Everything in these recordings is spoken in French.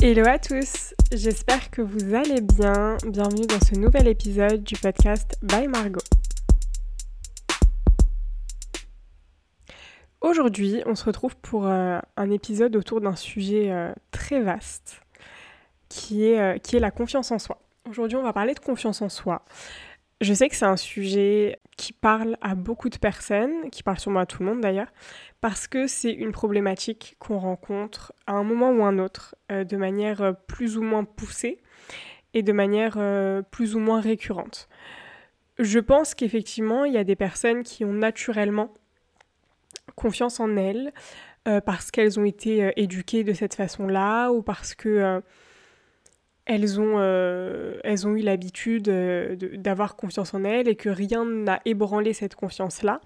Hello à tous, j'espère que vous allez bien. Bienvenue dans ce nouvel épisode du podcast By Margot. Aujourd'hui, on se retrouve pour euh, un épisode autour d'un sujet euh, très vaste euh, qui est la confiance en soi. Aujourd'hui, on va parler de confiance en soi. Je sais que c'est un sujet qui parle à beaucoup de personnes, qui parle sûrement à tout le monde d'ailleurs, parce que c'est une problématique qu'on rencontre à un moment ou un autre, euh, de manière euh, plus ou moins poussée et de manière euh, plus ou moins récurrente. Je pense qu'effectivement, il y a des personnes qui ont naturellement confiance en elles, parce qu'elles ont été éduquées de cette façon-là, ou parce que elles ont, elles ont eu l'habitude d'avoir confiance en elles et que rien n'a ébranlé cette confiance-là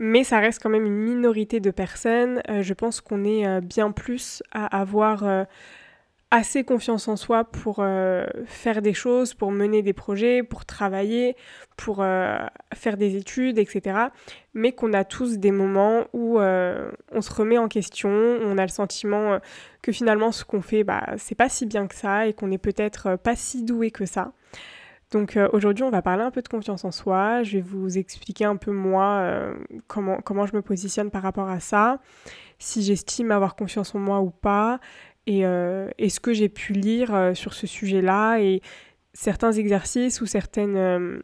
mais ça reste quand même une minorité de personnes. Euh, je pense qu'on est euh, bien plus à avoir euh, assez confiance en soi pour faire des choses, pour mener des projets, pour travailler, pour faire des études, etc. Mais qu'on a tous des moments où on se remet en question, on a le sentiment que finalement ce qu'on fait, bah, c'est pas si bien que ça et qu'on n'est peut-être pas si doué que ça. Donc euh, aujourd'hui, on va parler un peu de confiance en soi. Je vais vous expliquer un peu moi euh, comment, comment je me positionne par rapport à ça, si j'estime avoir confiance en moi ou pas, et, euh, ce que j'ai pu lire sur ce sujet-là, et certains exercices ou certaines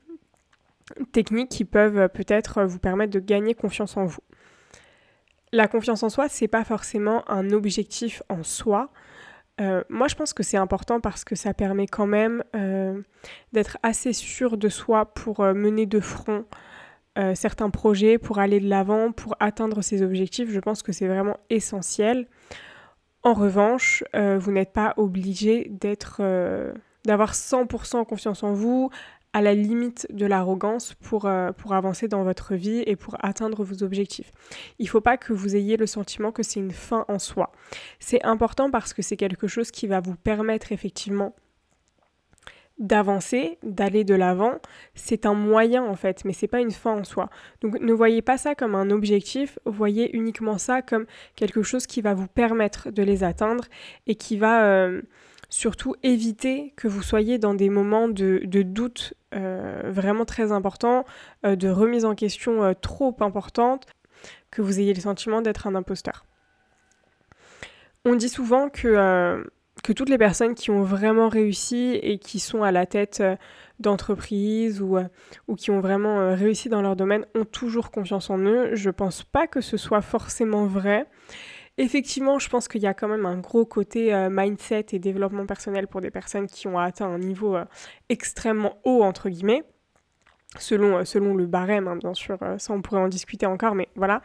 techniques qui peuvent peut-être vous permettre de gagner confiance en vous. La confiance en soi, c'est pas forcément un objectif en soi. Euh, moi, je pense que c'est important parce que ça permet quand même euh, d'être assez sûr de soi pour euh, mener de front certains projets, pour aller de l'avant, pour atteindre ses objectifs. Je pense que c'est vraiment essentiel. En revanche, vous n'êtes pas obligé d'être, d'avoir 100% confiance en vous, à la limite de l'arrogance euh, pour avancer dans votre vie et pour atteindre vos objectifs. Il ne faut pas que vous ayez le sentiment que c'est une fin en soi. C'est important parce que c'est quelque chose qui va vous permettre effectivement d'avancer, d'aller de l'avant, c'est un moyen en fait, mais c'est pas une fin en soi. Donc ne voyez pas ça comme un objectif, voyez uniquement ça comme quelque chose qui va vous permettre de les atteindre et qui va euh, surtout éviter que vous soyez dans des moments de, doute euh, vraiment très importants, euh, de remise en question trop importante, que vous ayez le sentiment d'être un imposteur. On dit souvent que, que toutes les personnes qui ont vraiment réussi et qui sont à la tête d'entreprises ou, ou qui ont vraiment réussi dans leur domaine ont toujours confiance en eux. Je pense pas que ce soit forcément vrai. Effectivement, je pense qu'il y a quand même un gros côté euh, mindset et développement personnel pour des personnes qui ont atteint un niveau euh, extrêmement haut, entre guillemets, selon, euh, selon le barème, hein, bien sûr, ça on pourrait en discuter encore, mais voilà.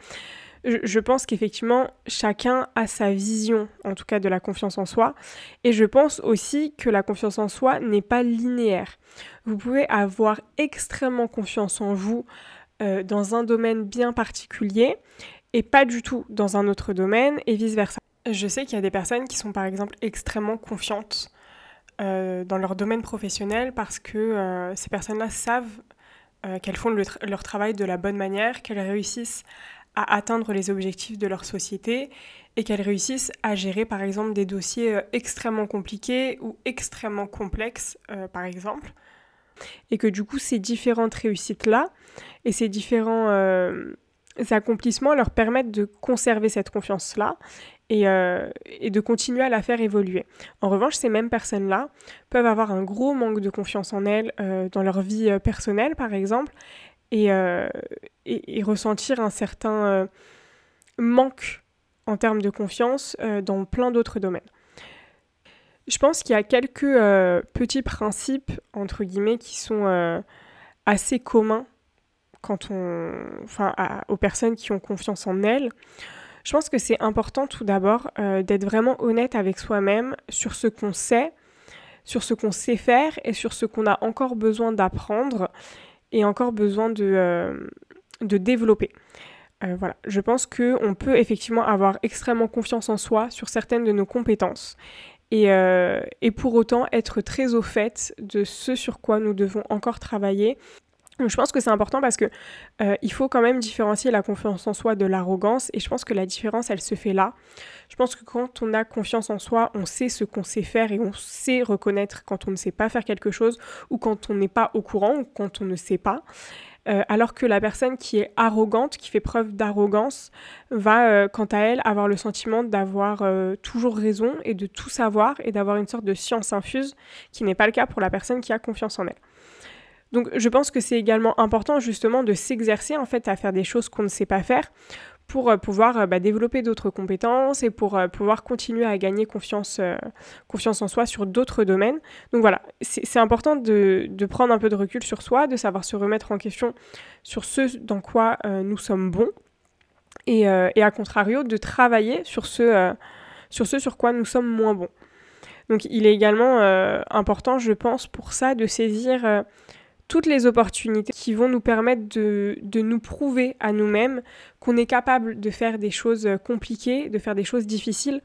Je, pense qu'effectivement, chacun a sa vision, en tout cas, de la confiance en soi. Et je pense aussi que la confiance en soi n'est pas linéaire. Vous pouvez avoir extrêmement confiance en vous dans un domaine bien particulier et pas du tout dans un autre domaine et vice-versa. Je sais qu'il y a des personnes qui sont par exemple extrêmement confiantes euh, dans leur domaine professionnel parce que euh, ces personnes-là savent euh, qu'elles font leur travail de la bonne manière, qu'elles réussissent à atteindre les objectifs de leur société et qu'elles réussissent à gérer par exemple des dossiers extrêmement compliqués ou extrêmement complexes par exemple. Et que du coup ces différentes réussites-là et ces différents accomplissements leur permettent de conserver cette confiance-là euh, et, de continuer à la faire évoluer. En revanche, ces mêmes personnes-là peuvent avoir un gros manque de confiance en elles euh, dans leur vie euh, personnelle, par exemple, et, et ressentir un certain manque en termes de confiance dans plein d'autres domaines. Je pense qu'il y a quelques petits principes, entre guillemets, qui sont assez communs quand on, enfin, aux personnes qui ont confiance en elles. Je pense que c'est important tout d'abord euh, d'être vraiment honnête avec soi-même sur ce qu'on sait, sur ce qu'on sait faire et sur ce qu'on a encore besoin d'apprendre et encore besoin de, euh, de développer. Euh, voilà, je pense qu'on peut effectivement avoir extrêmement confiance en soi sur certaines de nos compétences et, et pour autant être très au fait de ce sur quoi nous devons encore travailler je pense que c'est important parce que euh, il faut quand même différencier la confiance en soi de l'arrogance et je pense que la différence elle se fait là. Je pense que quand on a confiance en soi, on sait ce qu'on sait faire et on sait reconnaître quand on ne sait pas faire quelque chose ou quand on n'est pas au courant ou quand on ne sait pas. Euh, alors que la personne qui est arrogante, qui fait preuve d'arrogance, va euh, quant à elle avoir le sentiment d'avoir toujours raison et de tout savoir et d'avoir une sorte de science infuse qui n'est pas le cas pour la personne qui a confiance en elle. Donc je pense que c'est également important justement de s'exercer en fait à faire des choses qu'on ne sait pas faire pour euh, pouvoir euh, bah, développer d'autres compétences et pour euh, pouvoir continuer à gagner confiance, confiance en soi sur d'autres domaines. Donc voilà, c'est important de, prendre un peu de recul sur soi, de savoir se remettre en question sur ce dans quoi nous sommes bons et, et, à contrario de travailler sur ce, sur ce sur quoi nous sommes moins bons. Donc il est également important, je pense, pour ça de saisir toutes les opportunités qui vont nous permettre de, nous prouver à nous-mêmes qu'on est capable de faire des choses compliquées, de faire des choses difficiles.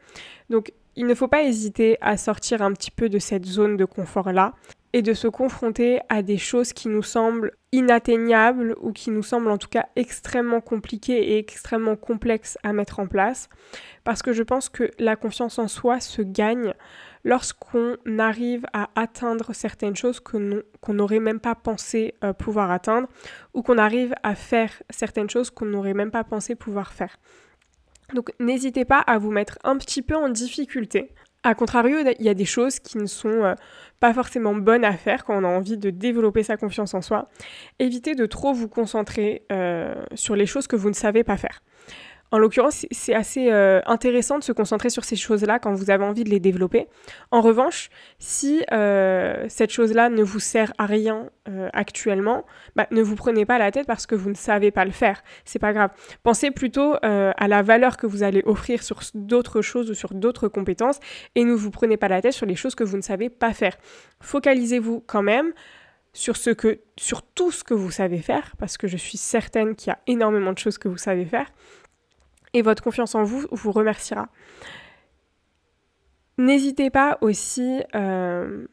Donc il ne faut pas hésiter à sortir un petit peu de cette zone de confort-là et de se confronter à des choses qui nous semblent inatteignables ou qui nous semblent en tout cas extrêmement compliquées et extrêmement complexes à mettre en place. Parce que je pense que la confiance en soi se gagne lorsqu'on arrive à atteindre certaines choses qu'on n'aurait même pas pensé euh, pouvoir atteindre, ou qu'on arrive à faire certaines choses qu'on n'aurait même pas pensé pouvoir faire. Donc n'hésitez pas à vous mettre un petit peu en difficulté. A contrario, il y a des choses qui ne sont euh, pas forcément bonnes à faire quand on a envie de développer sa confiance en soi. Évitez de trop vous concentrer euh, sur les choses que vous ne savez pas faire. En l'occurrence, c'est assez euh, intéressant de se concentrer sur ces choses-là quand vous avez envie de les développer. En revanche, si euh, cette chose-là ne vous sert à rien euh, actuellement, bah, ne vous prenez pas la tête parce que vous ne savez pas le faire. C'est pas grave. Pensez plutôt à la valeur que vous allez offrir sur d'autres choses ou sur d'autres compétences et ne vous prenez pas la tête sur les choses que vous ne savez pas faire. Focalisez-vous quand même sur ce que sur tout ce que vous savez faire parce que je suis certaine qu'il y a énormément de choses que vous savez faire et votre confiance en vous vous remerciera. N'hésitez pas aussi euh,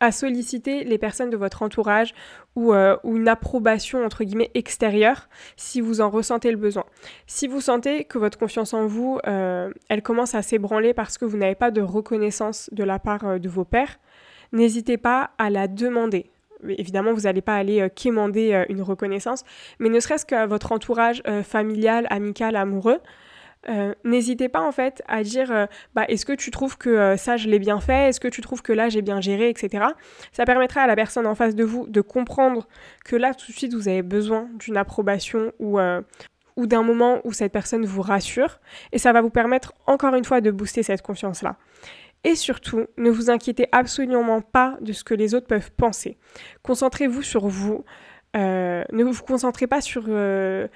à solliciter les personnes de votre entourage euh, ou, une approbation entre guillemets extérieure si vous en ressentez le besoin. Si vous sentez que votre confiance en vous, euh, elle commence à s'ébranler parce que vous n'avez pas de reconnaissance de la part de vos pères, n'hésitez pas à la demander évidemment, vous n'allez pas aller euh, quémander euh, une reconnaissance, mais ne serait-ce qu'à votre entourage euh, familial, amical, amoureux, n'hésitez pas en fait à dire bah, est-ce que tu trouves que ça je l'ai bien fait, est-ce que tu trouves que là j'ai bien géré, etc. Ça permettra à la personne en face de vous de comprendre que là tout de suite vous avez besoin d'une approbation ou d'un moment où cette personne vous rassure et ça va vous permettre encore une fois de booster cette confiance-là. Et surtout, ne vous inquiétez absolument pas de ce que les autres peuvent penser. Concentrez-vous sur vous. Euh, ne vous concentrez pas sur euh,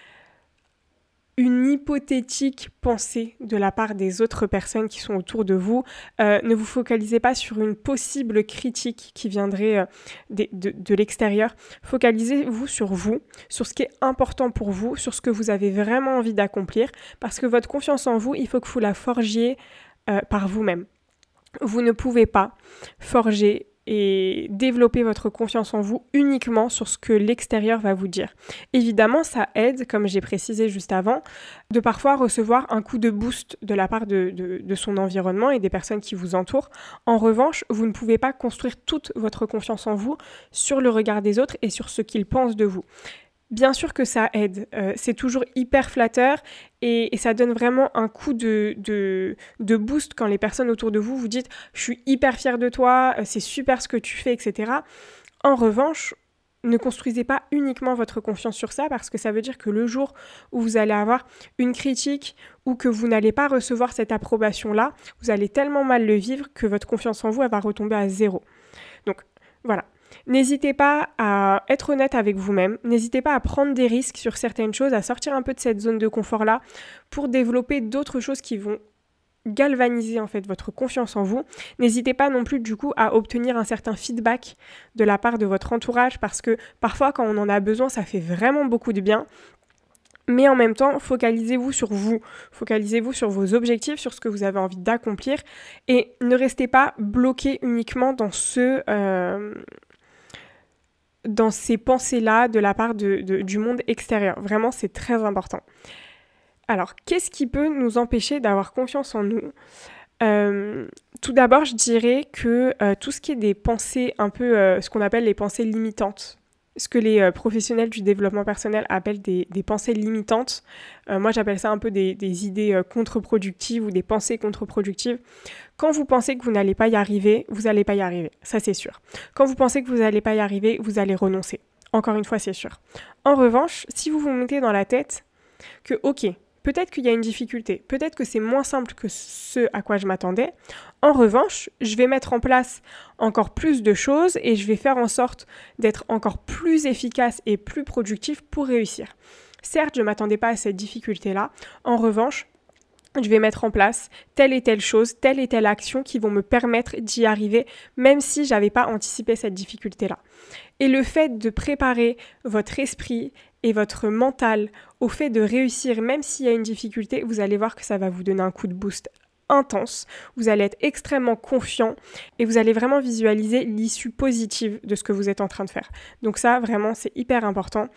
une hypothétique pensée de la part des autres personnes qui sont autour de vous. Euh, ne vous focalisez pas sur une possible critique qui viendrait de, de l'extérieur. Focalisez-vous sur vous, sur ce qui est important pour vous, sur ce que vous avez vraiment envie d'accomplir, parce que votre confiance en vous, il faut que vous la forgiez par vous-même. Vous ne pouvez pas forger et développer votre confiance en vous uniquement sur ce que l'extérieur va vous dire. Évidemment, ça aide, comme j'ai précisé juste avant, de parfois recevoir un coup de boost de la part de, son environnement et des personnes qui vous entourent. En revanche, vous ne pouvez pas construire toute votre confiance en vous sur le regard des autres et sur ce qu'ils pensent de vous. Bien sûr que ça aide, euh, c'est toujours hyper flatteur et, ça donne vraiment un coup de, de, boost quand les personnes autour de vous vous dites je suis hyper fière de toi, euh, c'est super ce que tu fais, etc. En revanche, ne construisez pas uniquement votre confiance sur ça parce que ça veut dire que le jour où vous allez avoir une critique ou que vous n'allez pas recevoir cette approbation-là, vous allez tellement mal le vivre que votre confiance en vous, va retomber à zéro. Donc voilà, N'hésitez pas à être honnête avec vous-même, n'hésitez pas à prendre des risques sur certaines choses, à sortir un peu de cette zone de confort-là pour développer d'autres choses qui vont galvaniser en fait votre confiance en vous. N'hésitez pas non plus du coup à obtenir un certain feedback de la part de votre entourage parce que parfois quand on en a besoin ça fait vraiment beaucoup de bien. Mais en même temps, focalisez-vous sur vous, focalisez-vous sur vos objectifs, sur ce que vous avez envie d'accomplir et ne restez pas bloqué uniquement dans ce, euh, dans ces pensées-là de la part du monde extérieur. Vraiment, c'est très important. Alors, qu'est-ce qui peut nous empêcher d'avoir confiance en nous? Euh, tout d'abord, je dirais que euh, tout ce qui est des pensées un peu, euh, ce qu'on appelle les pensées limitantes, ce que les professionnels du développement personnel appellent des, pensées limitantes, moi j'appelle ça un peu des, idées contre-productives ou des pensées contre-productives. Quand vous pensez que vous n'allez pas y arriver, vous n'allez pas y arriver, ça c'est sûr. Quand vous pensez que vous n'allez pas y arriver, vous allez renoncer. Encore une fois, c'est sûr. En revanche, si vous vous mettez dans la tête que, ok, Peut-être qu'il y a une difficulté, peut-être que c'est moins simple que ce à quoi je m'attendais. En revanche, je vais mettre en place encore plus de choses et je vais faire en sorte d'être encore plus efficace et plus productif pour réussir. Certes, je ne m'attendais pas à cette difficulté-là. En revanche, je vais mettre en place telle et telle chose, telle et telle action qui vont me permettre d'y arriver, même si je n'avais pas anticipé cette difficulté-là. Et le fait de préparer votre esprit et votre mental au fait de réussir, même s'il y a une difficulté, vous allez voir que ça va vous donner un coup de boost intense, vous allez être extrêmement confiant et vous allez vraiment visualiser l'issue positive de ce que vous êtes en train de faire. Donc ça, vraiment, c'est hyper important.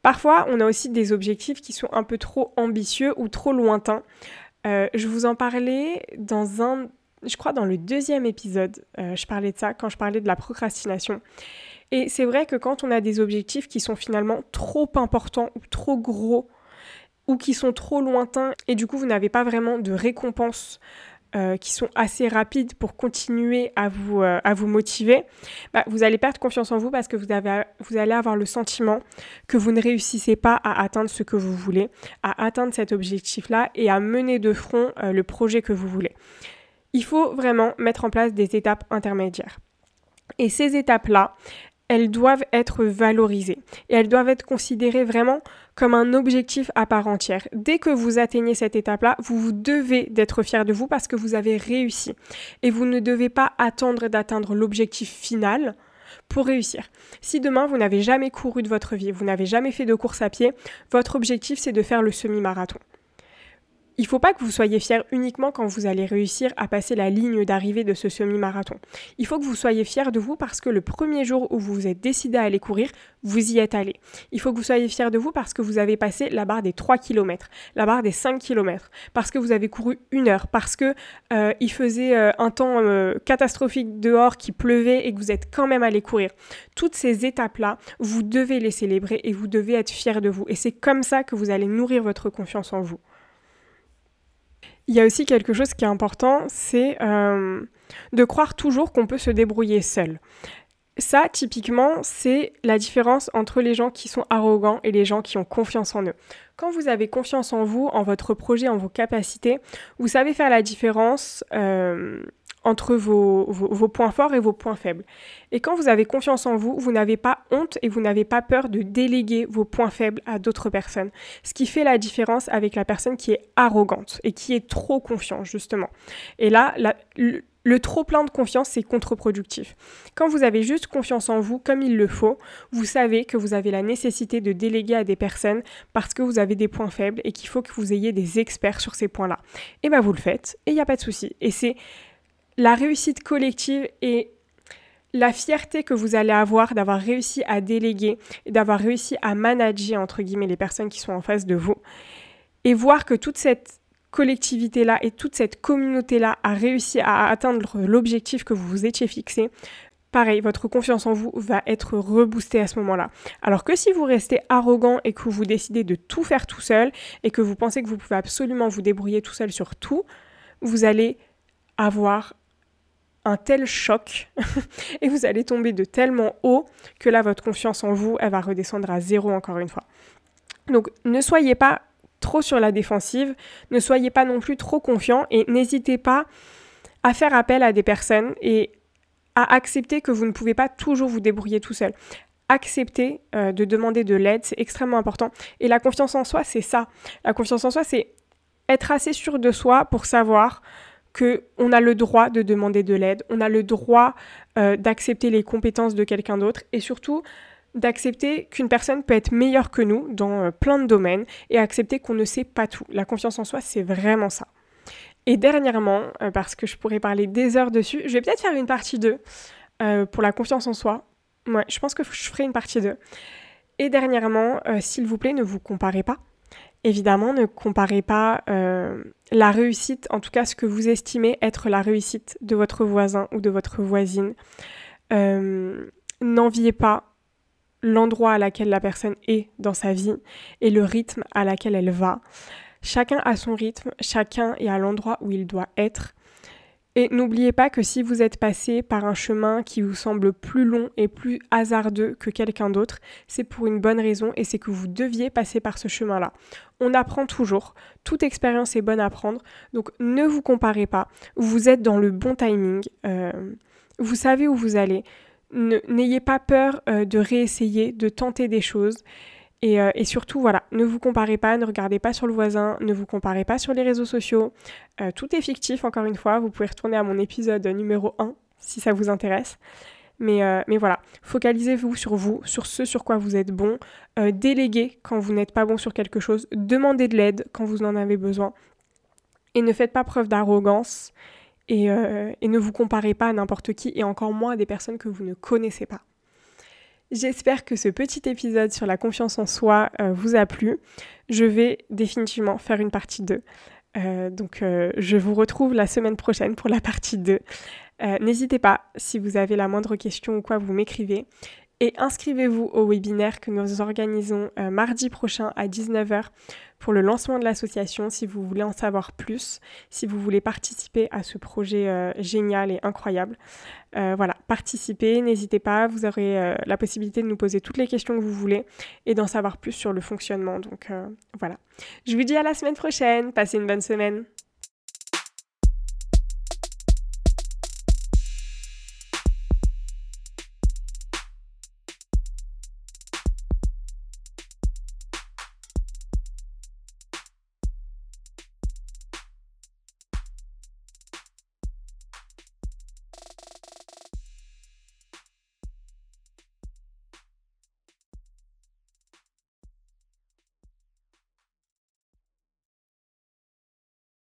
Parfois, on a aussi des objectifs qui sont un peu trop ambitieux ou trop lointains. Euh, je vous en parlais dans un, je crois dans le deuxième épisode, euh, je parlais de ça quand je parlais de la procrastination. Et c'est vrai que quand on a des objectifs qui sont finalement trop importants ou trop gros ou qui sont trop lointains et du coup vous n'avez pas vraiment de récompenses euh, qui sont assez rapides pour continuer à vous, euh, à vous motiver, bah, vous allez perdre confiance en vous parce que vous, avez, vous allez avoir le sentiment que vous ne réussissez pas à atteindre ce que vous voulez, à atteindre cet objectif-là et à mener de front euh, le projet que vous voulez. Il faut vraiment mettre en place des étapes intermédiaires. Et ces étapes-là, elles doivent être valorisées et elles doivent être considérées vraiment comme un objectif à part entière. Dès que vous atteignez cette étape-là, vous, vous devez d'être fier de vous parce que vous avez réussi. Et vous ne devez pas attendre d'atteindre l'objectif final pour réussir. Si demain vous n'avez jamais couru de votre vie, vous n'avez jamais fait de course à pied, votre objectif c'est de faire le semi-marathon. Il ne faut pas que vous soyez fier uniquement quand vous allez réussir à passer la ligne d'arrivée de ce semi-marathon. Il faut que vous soyez fier de vous parce que le premier jour où vous vous êtes décidé à aller courir, vous y êtes allé. Il faut que vous soyez fier de vous parce que vous avez passé la barre des 3 km, la barre des 5 km, parce que vous avez couru une heure, parce que euh, il faisait euh, un temps euh, catastrophique dehors, qui pleuvait et que vous êtes quand même allé courir. Toutes ces étapes-là, vous devez les célébrer et vous devez être fier de vous. Et c'est comme ça que vous allez nourrir votre confiance en vous. Il y a aussi quelque chose qui est important, c'est euh, de croire toujours qu'on peut se débrouiller seul. Ça, typiquement, c'est la différence entre les gens qui sont arrogants et les gens qui ont confiance en eux. Quand vous avez confiance en vous, en votre projet, en vos capacités, vous savez faire la différence euh, entre vos, points forts et vos points faibles. Et quand vous avez confiance en vous, vous n'avez pas honte et vous n'avez pas peur de déléguer vos points faibles à d'autres personnes. Ce qui fait la différence avec la personne qui est arrogante et qui est trop confiante, justement. Et là, le, trop plein de confiance, c'est contre-productif. Quand vous avez juste confiance en vous comme il le faut, vous savez que vous avez la nécessité de déléguer à des personnes parce que vous avez des points faibles et qu'il faut que vous ayez des experts sur ces points-là. Et bien vous le faites et il n'y a pas de souci. Et c'est la réussite collective et la fierté que vous allez avoir d'avoir réussi à déléguer et d'avoir réussi à manager, entre guillemets, les personnes qui sont en face de vous. Et voir que toute cette collectivité-là et toute cette communauté-là a réussi à atteindre l'objectif que vous vous étiez fixé, pareil, votre confiance en vous va être reboostée à ce moment-là. Alors que si vous restez arrogant et que vous décidez de tout faire tout seul et que vous pensez que vous pouvez absolument vous débrouiller tout seul sur tout, vous allez avoir un tel choc et vous allez tomber de tellement haut que là, votre confiance en vous, elle va redescendre à zéro encore une fois. Donc, ne soyez pas trop sur la défensive, ne soyez pas non plus trop confiant et n'hésitez pas à faire appel à des personnes et à accepter que vous ne pouvez pas toujours vous débrouiller tout seul. Accepter euh, de demander de l'aide, c'est extrêmement important. Et la confiance en soi, c'est ça. La confiance en soi, c'est être assez sûr de soi pour savoir que on a le droit de demander de l'aide, on a le droit euh, d'accepter les compétences de quelqu'un d'autre et surtout d'accepter qu'une personne peut être meilleure que nous dans euh, plein de domaines et accepter qu'on ne sait pas tout. La confiance en soi, c'est vraiment ça. Et dernièrement, euh, parce que je pourrais parler des heures dessus, je vais peut-être faire une partie 2 pour la confiance en soi, Ouais, je pense que je ferai une partie 2. Et dernièrement, s'il vous plaît, ne vous comparez pas. Évidemment, ne comparez pas euh, la réussite, en tout cas ce que vous estimez être la réussite de votre voisin ou de votre voisine. Euh, n'enviez pas l'endroit à laquelle la personne est dans sa vie et le rythme à laquelle elle va. Chacun a son rythme, chacun est à l'endroit où il doit être. Et n'oubliez pas que si vous êtes passé par un chemin qui vous semble plus long et plus hasardeux que quelqu'un d'autre, c'est pour une bonne raison et c'est que vous deviez passer par ce chemin-là. On apprend toujours, toute expérience est bonne à prendre, donc ne vous comparez pas, vous êtes dans le bon timing, euh, vous savez où vous allez, n'ayez pas peur euh, de réessayer, de tenter des choses. Euh, et, surtout, voilà, ne vous comparez pas, ne regardez pas sur le voisin, ne vous comparez pas sur les réseaux sociaux. Euh, tout est fictif, encore une fois. Vous pouvez retourner à mon épisode numéro 1 si ça vous intéresse. Mais, euh, mais voilà, focalisez-vous sur vous, sur ce sur quoi vous êtes bon. déléguez quand vous n'êtes pas bon sur quelque chose. Demandez de l'aide quand vous en avez besoin. Et ne faites pas preuve d'arrogance. Et ne vous comparez pas à n'importe qui, et encore moins à des personnes que vous ne connaissez pas. J'espère que ce petit épisode sur la confiance en soi euh, vous a plu. Je vais définitivement faire une partie 2. Euh, donc euh, je vous retrouve la semaine prochaine pour la partie 2. N'hésitez pas, si vous avez la moindre question ou quoi, vous m'écrivez. Et inscrivez-vous au webinaire que nous organisons mardi prochain à 19h pour le lancement de l'association si vous voulez en savoir plus, si vous voulez participer à ce projet euh, génial et incroyable. Euh, voilà, participez, n'hésitez pas, vous aurez euh, la possibilité de nous poser toutes les questions que vous voulez et d'en savoir plus sur le fonctionnement. Donc voilà. Je vous dis à la semaine prochaine, passez une bonne semaine.